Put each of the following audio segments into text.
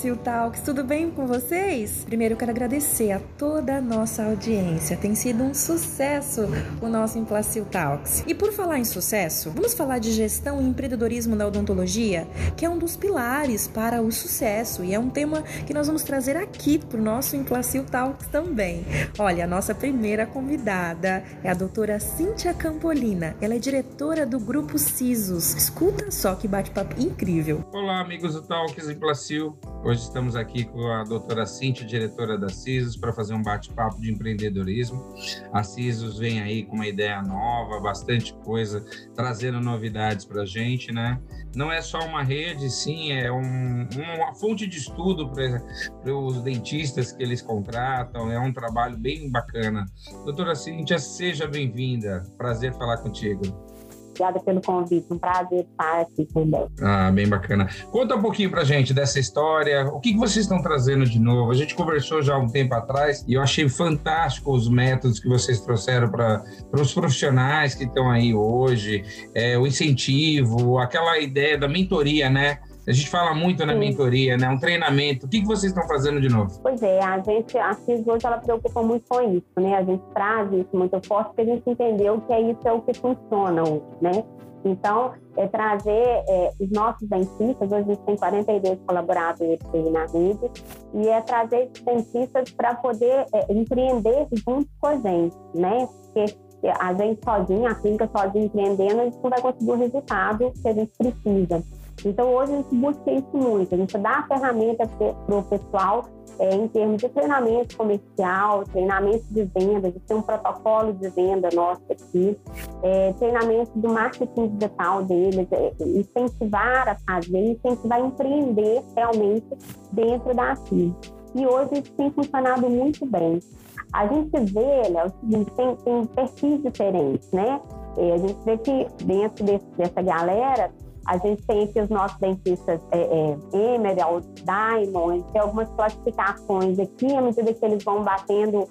Implacil Talks, tudo bem com vocês? Primeiro eu quero agradecer a toda a nossa audiência. Tem sido um sucesso o nosso Implacil Talks. E por falar em sucesso, vamos falar de gestão e empreendedorismo na odontologia, que é um dos pilares para o sucesso e é um tema que nós vamos trazer aqui para o nosso Implacil Talks também. Olha, a nossa primeira convidada é a doutora Cíntia Campolina. Ela é diretora do Grupo CISOS. Escuta só que bate-papo incrível. Olá, amigos do Talks Implacil. Hoje estamos aqui com a doutora Cíntia, diretora da CISOS, para fazer um bate-papo de empreendedorismo. A CISOS vem aí com uma ideia nova, bastante coisa, trazendo novidades para a gente, né? Não é só uma rede, sim, é um, uma fonte de estudo para os dentistas que eles contratam, é um trabalho bem bacana. Doutora Cíntia, seja bem-vinda. Prazer falar contigo. Obrigada pelo convite, um prazer estar aqui também. Ah, bem bacana. Conta um pouquinho pra gente dessa história, o que, que vocês estão trazendo de novo? A gente conversou já há um tempo atrás e eu achei fantástico os métodos que vocês trouxeram para os profissionais que estão aí hoje, é, o incentivo, aquela ideia da mentoria, né? A gente fala muito na Sim. mentoria, né? Um treinamento. O que, que vocês estão fazendo de novo? Pois é, a gente, a CIS hoje, ela preocupa muito com isso, né? A gente traz isso muito forte porque a gente entendeu que é isso é o que funciona hoje, né? Então, é trazer é, os nossos dentistas, hoje a gente tem 42 colaboradores na rede, e é trazer esses dentistas para poder é, empreender junto com a gente, né? Porque a gente sozinha, a clínica sozinha empreendendo, a gente não vai conseguir o resultado que a gente precisa. Então, hoje a gente busca isso muito, a gente dá a ferramenta para o pessoal é, em termos de treinamento comercial, treinamento de venda, a gente tem um protocolo de venda nosso aqui, é, treinamento do marketing digital deles, é, incentivar a fazer, incentivar a empreender realmente dentro da CIS. E hoje isso tem funcionado muito bem. A gente vê, Léo, tem, tem perfis diferentes, né? É, a gente vê que dentro desse, dessa galera a gente tem aqui os nossos dentistas é, é, Emerald, Diamond, tem algumas classificações aqui, à medida que eles vão batendo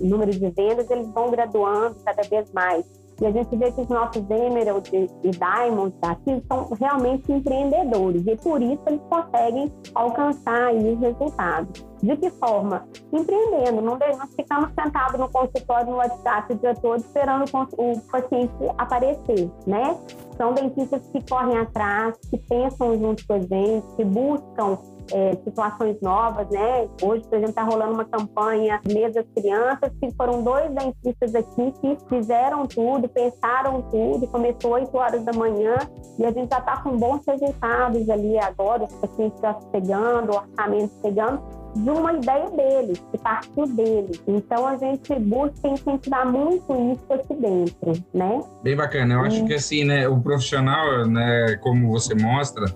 o número de vendas, eles vão graduando cada vez mais. E a gente vê que os nossos Emerald e Diamond aqui são realmente empreendedores e por isso eles conseguem alcançar aí os resultados. De que forma? Empreendendo, não, não ficamos sentados no consultório no WhatsApp o dia todo esperando o paciente aparecer, né? São dentistas que correm atrás, que pensam junto com a gente, que buscam é, situações novas, né? Hoje, por exemplo, está rolando uma campanha Mês das Crianças, que foram dois dentistas aqui que fizeram tudo, pensaram tudo, começou 8 horas da manhã e a gente já está com bons resultados ali agora, os pacientes já chegando, o orçamento chegando de uma ideia deles, que partiu deles. Então a gente busca incentivar muito isso aqui dentro, né? Bem bacana. Eu acho que assim, né, o profissional, né, como você mostra,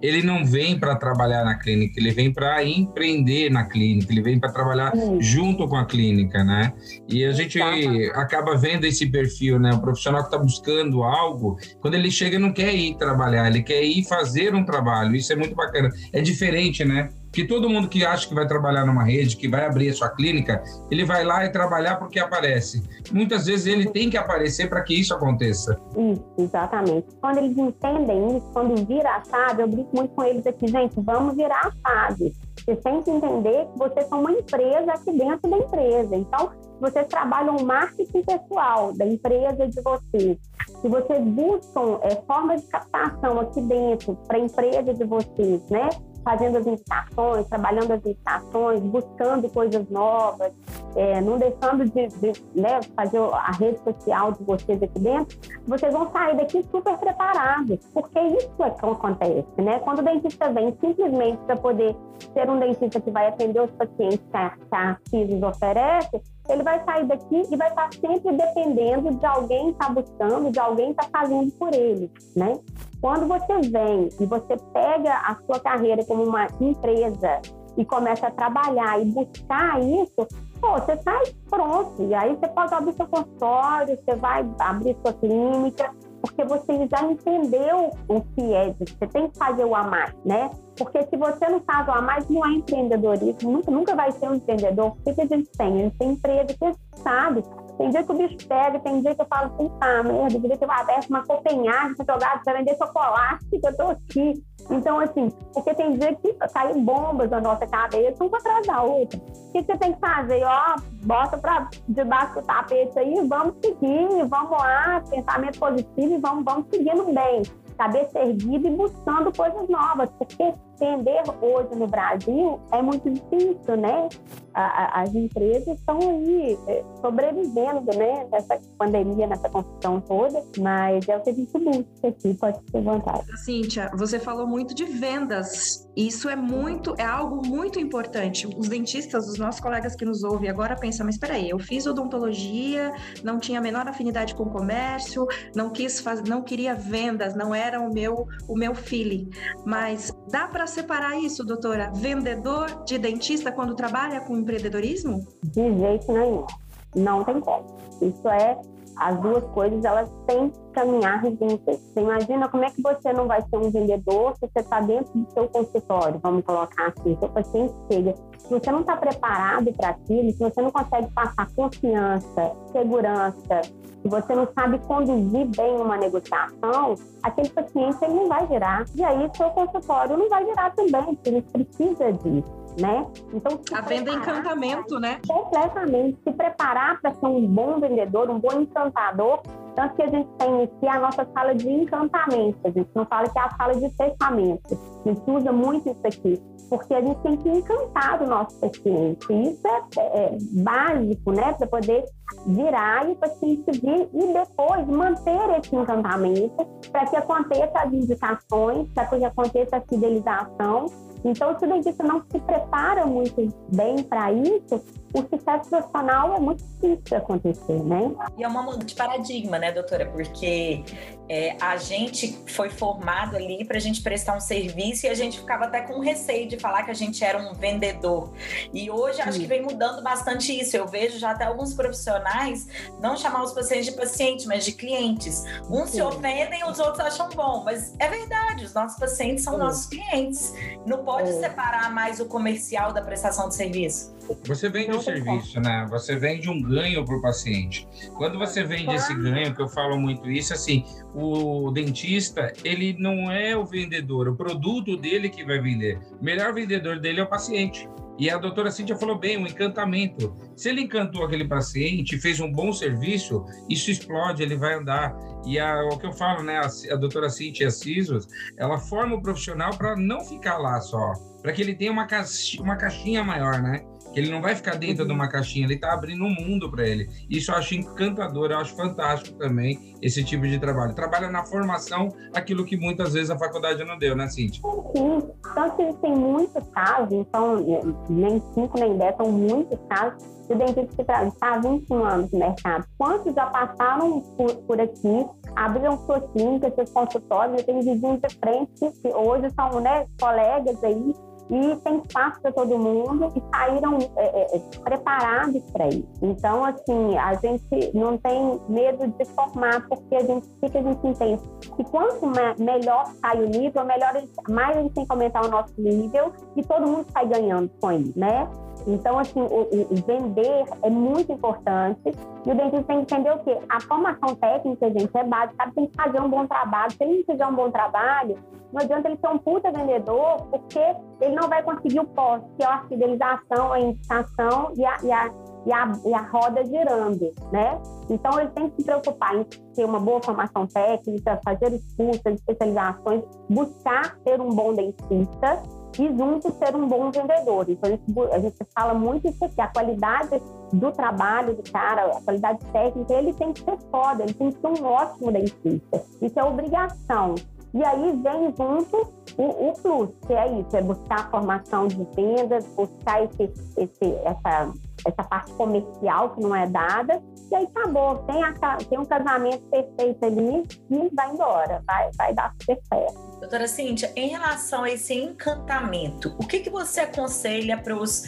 ele não vem para trabalhar na clínica, ele vem para empreender na clínica, ele vem para trabalhar junto com a clínica, né? E a gente Exatamente. acaba vendo esse perfil, né? O profissional que está buscando algo, quando ele chega não quer ir trabalhar, ele quer ir fazer um trabalho. Isso é muito bacana. É diferente, né? Que todo mundo que acha que vai trabalhar numa rede, que vai abrir a sua clínica, ele vai lá e trabalhar porque aparece. Muitas vezes ele tem que aparecer para que isso aconteça. Isso, exatamente. Quando eles entendem isso, quando vira a chave, eu brinco muito com eles aqui, gente, vamos virar a chave. Você tem que entender que vocês são uma empresa aqui dentro da empresa. Então, vocês trabalham o marketing pessoal da empresa de vocês. Se vocês buscam é, formas de captação aqui dentro para a empresa de vocês, né? Fazendo as indicações, trabalhando as indicações, buscando coisas novas, é, não deixando de, de né, fazer a rede social de vocês aqui dentro, vocês vão sair daqui super preparados, porque isso é que acontece, né? Quando o dentista vem simplesmente para poder ser um dentista que vai atender os pacientes que a, que a oferece, ele vai sair daqui e vai estar sempre dependendo de alguém estar tá buscando, de alguém estar tá fazendo por ele, né? Quando você vem e você pega a sua carreira como uma empresa e começa a trabalhar e buscar isso, pô, você sai pronto. E aí você pode abrir seu consultório, você vai abrir sua clínica, porque você já entendeu o que é. Você tem que fazer o a mais, né? Porque se você não faz o a mais, não é empreendedorismo, nunca, nunca vai ser um empreendedor. O que, que a gente tem? A gente tem empresa que sabe Tem dia que o bicho pega, tem dia que eu falo, puta merda, queria ter aberto uma Copenhague pra jogar, pra vender chocolate, que eu tô aqui. Então, assim, porque tem dia que caem bombas na nossa cabeça, uma atrás da outra. O que você tem que fazer? Ó, bota pra debaixo do tapete aí, vamos seguir, vamos lá, pensamento positivo e vamos, vamos seguindo bem cabeça erguida e buscando coisas novas, porque vender hoje no Brasil é muito difícil, né? as empresas estão aí é, sobrevivendo, né? Nessa pandemia, nessa construção toda, mas é o que a gente busca aqui, pode ser vontade. Cíntia, você falou muito de vendas. Isso é muito, é algo muito importante. Os dentistas, os nossos colegas que nos ouvem agora pensam, mas espera aí, eu fiz odontologia, não tinha a menor afinidade com comércio, não quis fazer, não queria vendas, não era o meu o meu feeling. Mas dá para separar isso, doutora? Vendedor de dentista quando trabalha com empreendedorismo? De jeito nenhum. Não tem como. Isso é as duas coisas elas têm que caminhar juntas. Você imagina como é que você não vai ser um vendedor se você está dentro do seu consultório, vamos colocar assim, seu paciente chega. Se você não está preparado para aquilo, se você não consegue passar confiança, segurança, se você não sabe conduzir bem uma negociação, aquele paciente ele não vai virar. E aí seu consultório não vai virar também, porque ele precisa disso né? Então, a venda é encantamento, né? Completamente. Se preparar para ser um bom vendedor, um bom encantador, tanto que a gente tem aqui a nossa sala de encantamento, a gente não fala que é a sala de fechamento. A gente usa muito isso aqui, porque a gente tem que encantar o nosso paciente. Isso é, é básico, né, para poder virar e o paciente vir e depois manter esse encantamento para que aconteça as indicações, para que aconteça a fidelização então, o dentista não se prepara muito bem para isso, o sucesso profissional é muito difícil de acontecer, né? E é uma mudança de paradigma, né, doutora? Porque é, a gente foi formado ali para a gente prestar um serviço e a gente ficava até com receio de falar que a gente era um vendedor. E hoje acho que vem mudando bastante isso. Eu vejo já até alguns profissionais não chamar os pacientes de pacientes, mas de clientes. Uns Sim. se ofendem, os outros acham bom, mas é verdade, os nossos pacientes são Sim. nossos clientes. Não pode é. separar mais o comercial da prestação de serviço. Você vende o serviço, né? Você vende um ganho para o paciente. Quando você vende esse ganho, que eu falo muito isso, assim, o dentista, ele não é o vendedor, o produto dele que vai vender. O melhor vendedor dele é o paciente. E a doutora Cíntia falou bem, um encantamento. Se ele encantou aquele paciente, fez um bom serviço, isso explode, ele vai andar. E a, o que eu falo, né, a, a doutora Cíntia Cisos, ela forma o profissional para não ficar lá só, para que ele tenha uma, caixinha, uma caixinha maior, né? Ele não vai ficar dentro de uma caixinha, ele está abrindo um mundo para ele. Isso eu acho encantador, eu acho fantástico também esse tipo de trabalho. Trabalha na formação aquilo que muitas vezes a faculdade não deu, né, Cintia? Sim, então que tem muitos casos, então nem cinco nem dez, são muitos casos de dentista que está há 21 anos no mercado. Quantos já passaram por, por aqui, abriram suas clínicas, seus consultórios, eu tenho vizinhos de frente que hoje são né, colegas aí e tem espaço para todo mundo e saíram é, é, é preparados para isso. Então, assim, a gente não tem medo de formar, porque a gente, o que a gente entende? Que quanto melhor sai o nível, melhor mais a gente tem que aumentar o nosso nível e todo mundo sai ganhando com isso, né? Então, assim, o, o, vender é muito importante e o dentista tem que entender o quê? A formação técnica, gente, é básica, tem que fazer um bom trabalho. Se ele não fizer um bom trabalho, não adianta ele ser um puta vendedor, porque ele não vai conseguir o pós, que é a fidelização, a indicação e a, e a, e a, e a roda girando, né? Então, ele tem que se preocupar em ter uma boa formação técnica, fazer os cursos, especializações, buscar ser um bom dentista e junto ser um bom vendedor. Então, a gente, a gente fala muito isso aqui, a qualidade do trabalho do cara, a qualidade técnica, ele tem que ser foda, ele tem que ser um ótimo dentista. Isso é obrigação. E aí vem junto o, o, plus, que é isso, é buscar a formação de vendas, buscar esse, esse, essa, essa parte comercial que não é dada, e aí acabou, tem, a, tem um casamento perfeito ali e vai embora, vai, vai dar super certo. Doutora Cíntia, em relação a esse encantamento, o que, que você aconselha para os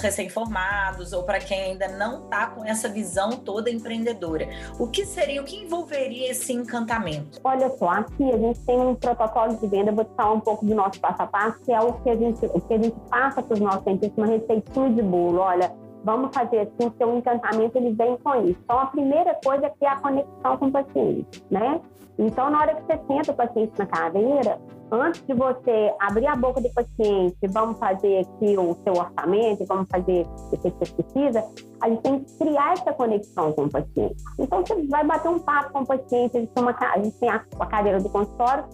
recém-formados ou para quem ainda não está com essa visão toda empreendedora? O que seria, o que envolveria esse encantamento? Olha só, aqui a gente tem um protocolo de venda, vou te falar um pouco do nosso passo a passo, que é o que a gente, o que a gente passa para os nossos clientes, uma receitinha de bolo. Olha, vamos fazer assim, porque o encantamento ele vem com isso. Então, a primeira coisa é criar conexão com o paciente, né? Então, na hora que você senta o paciente na cadeira, antes de você abrir a boca do paciente, vamos fazer aqui o seu orçamento, vamos fazer o que você precisa, a gente tem que criar essa conexão com o paciente. Então, você vai bater um papo com o paciente, a gente tem, a cadeira do consultório,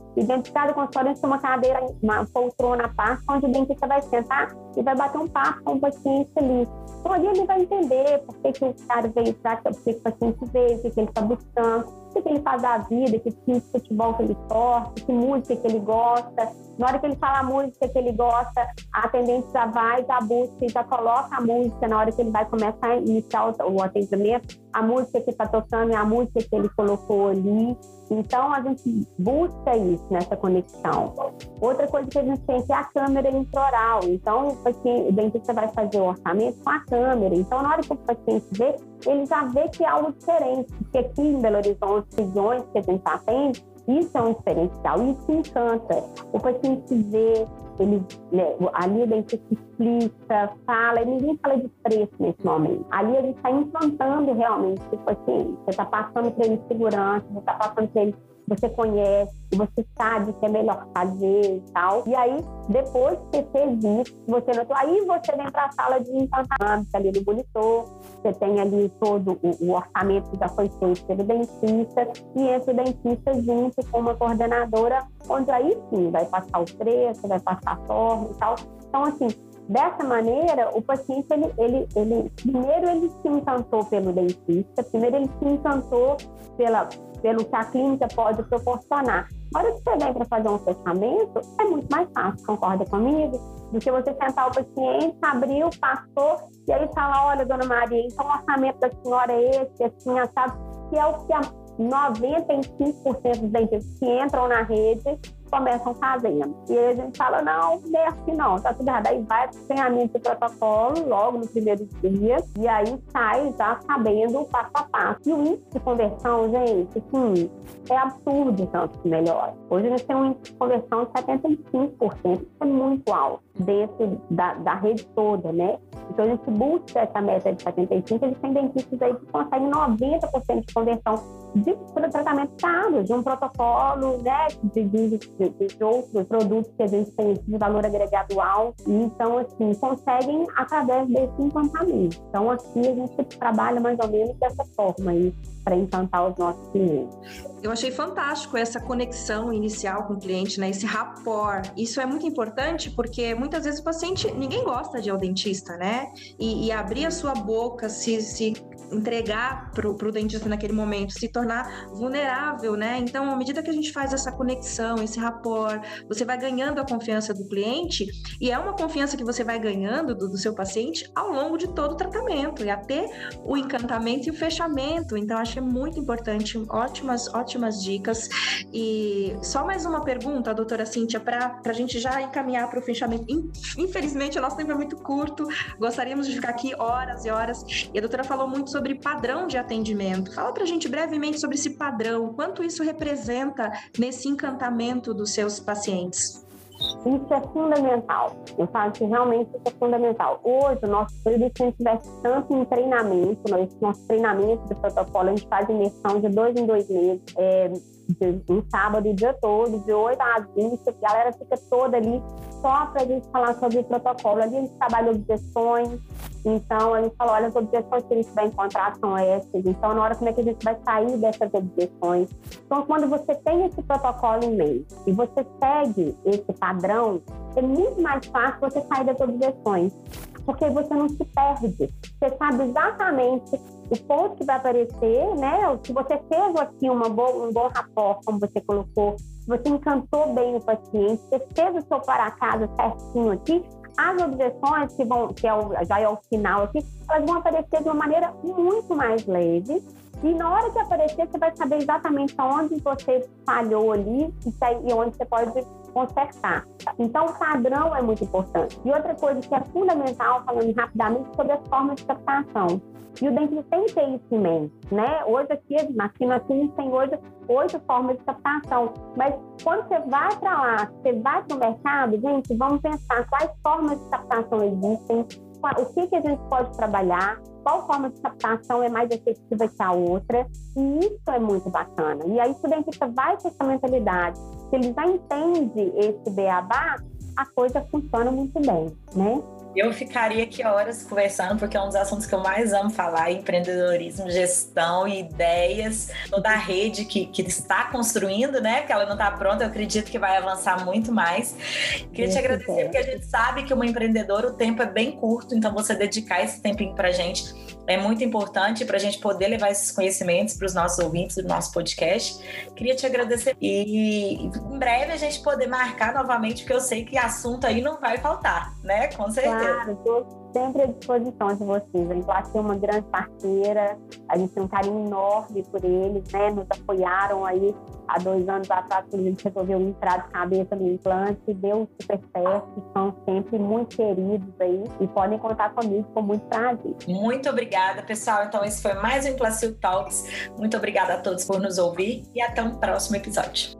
cada consultório a gente tem uma cadeira, uma poltrona à parte, onde o dentista vai sentar e vai bater um papo com o paciente ali. Então, ali ele vai entender por que, que o cara veio por que, o paciente veio, o que, ele está buscando, que, que ele faz da vida, que time de futebol que ele torce, que música que ele gosta. Na hora que ele fala a música que ele gosta, a atendente já vai, já busca e já coloca a música na hora que ele vai começar a iniciar o atendimento. A música que está tocando é a música que ele colocou ali. Então, a gente busca isso nessa conexão. Outra coisa que a gente tem é a câmera intraoral. Então, o, paciente, o dentista vai fazer o orçamento com a câmera. Então, na hora que o paciente vê, ele já vê que é algo diferente. Porque aqui em Belo Horizonte, regiões que a gente atende, isso é um diferencial, isso encanta. O paciente vê, ele, né, ali o dentista explica, fala, e ninguém fala de preço nesse momento. Ali a gente está implantando realmente o paciente. Você está passando para ele segurança, você está passando para ele você conhece, você sabe que é melhor fazer e tal. E aí, depois que você fez isso, você notou, aí você vem para a sala de encantamento ali do monitor, você tem ali todo o, o, orçamento que já foi feito pelo dentista, e entra o dentista junto com uma coordenadora, onde aí sim vai passar o preço, vai passar a forma e tal. Então, assim, Dessa maneira, o paciente, ele, ele, ele, primeiro ele se encantou pelo dentista, primeiro ele se encantou pela, pelo que a clínica pode proporcionar. Na hora que você vem para fazer um fechamento, é muito mais fácil, concorda comigo? Do que você sentar o paciente, abriu, passou, e aí fala, olha, dona Maria, então o orçamento da senhora é esse, assim, sabe? Que é o que a 95% dos dentistas que entram na rede começam fazendo. E aí a gente fala, não, não é assim não, tá tudo errado. Aí vai para o treinamento do protocolo logo no primeiro dia, e aí sai já sabendo o passo a passo. E o índice de conversão, gente, assim, é absurdo tanto que melhora. Hoje a gente tem um índice de conversão de 75%, isso é muito alto dentro da, da rede toda, né? Então a gente busca essa meta de 75%, a gente tem dentistas aí que conseguem 90% de conversão de tratamento caro, de um protocolo, né, de, de, de, de, outros produtos que a gente tem de valor agregado alto. Então, assim, conseguem através desse encantamento. Então, aqui a gente trabalha mais ou menos dessa forma aí para encantar os nossos clientes. Eu achei fantástico essa conexão inicial com o cliente, né? Esse rapport. Isso é muito importante porque muitas vezes o paciente, ninguém gosta de ir ao dentista, né? E, e abrir a sua boca, se, se entregar para o dentista naquele momento, se tornar vulnerável, né? Então, à medida que a gente faz essa conexão, esse rapport, você vai ganhando a confiança do cliente e é uma confiança que você vai ganhando do, do seu paciente ao longo de todo o tratamento e até o encantamento e o fechamento. Então, acho que é muito importante, ótimas, ótimas dicas. E só mais uma pergunta, doutora Cíntia, para a gente já encaminhar para o fechamento. Infelizmente, o nosso tempo é muito curto, gostaríamos de ficar aqui horas e horas. E a doutora falou muito sobre sobre padrão de atendimento. Fala para a gente brevemente sobre esse padrão, quanto isso representa nesse encantamento dos seus pacientes. Isso é fundamental. Eu falo que realmente isso é fundamental. Hoje, o nosso período, se gente tivesse tanto em treinamento, nosso treinamento de protocolo, a gente faz imersão de dois em dois meses. É, um sábado o dia todo, de 8 às 20, a galera fica toda ali só para a gente falar sobre o protocolo. Ali a gente trabalha objeções, então a gente falou, olha, as objeções que a gente vai encontrar são essas, então na hora como é que a gente vai sair dessas objeções. Então quando você tem esse protocolo em mente e você segue esse padrão, é muito mais fácil você sair das objeções, porque você não se perde. Você sabe exatamente o ponto que vai aparecer, né? Se você fez aqui uma boa, um bom rapport, como você colocou, você encantou bem o paciente, você fez o seu para casa certinho aqui, as objeções que vão, que é o, já é o final aqui, elas vão aparecer de uma maneira muito mais leve. E na hora que aparecer, você vai saber exatamente onde você falhou ali e onde você pode consertar. Então, o padrão é muito importante. E outra coisa que é fundamental, falando rapidamente, sobre as formas de captação. E o dentista tem que ter isso em mente, né? Hoje aqui, aqui na clínica tem hoje oito formas de captação. Mas quando você vai para lá, você vai para o mercado, gente, vamos pensar quais formas de captação existem, o que, que a gente pode trabalhar, qual forma de captação é mais efetiva que a outra, e isso é muito bacana. E aí, o vai com essa mentalidade, se ele já entende esse beabá, a coisa funciona muito bem, né? Eu ficaria aqui horas conversando, porque é um dos assuntos que eu mais amo falar: empreendedorismo, gestão, ideias, toda a rede que, que está construindo, né? Que ela não está pronta, eu acredito que vai avançar muito mais. Queria te agradecer, porque a gente sabe que uma empreendedora, o tempo é bem curto, então você dedicar esse tempinho para a gente é muito importante para a gente poder levar esses conhecimentos para os nossos ouvintes do nosso podcast. Queria te agradecer e em breve a gente poder marcar novamente, porque eu sei que assunto aí não vai faltar, né? Com certeza. Claro, estou sempre à disposição de vocês. A Inflação é uma grande parceira, a gente tem um carinho enorme por eles, né? Nos apoiaram aí há dois anos atrás, a gente resolveu entrar de cabeça no implante, deu super certo, são sempre muito queridos aí e podem contar comigo com muito prazer. Muito obrigada, pessoal. Então, esse foi mais um Implacil Talks. Muito obrigada a todos por nos ouvir e até um próximo episódio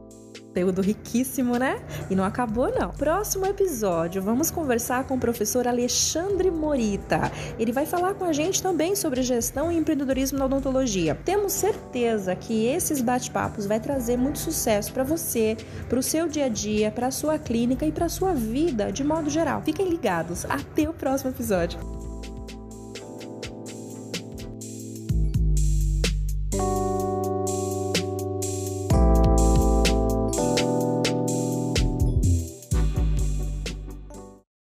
conteúdo riquíssimo, né? E não acabou, não. Próximo episódio, vamos conversar com o professor Alexandre Morita. Ele vai falar com a gente também sobre gestão e empreendedorismo na odontologia. Temos certeza que esses bate-papos vai trazer muito sucesso para você, para o seu dia a dia, para a sua clínica e para a sua vida de modo geral. Fiquem ligados. Até o próximo episódio.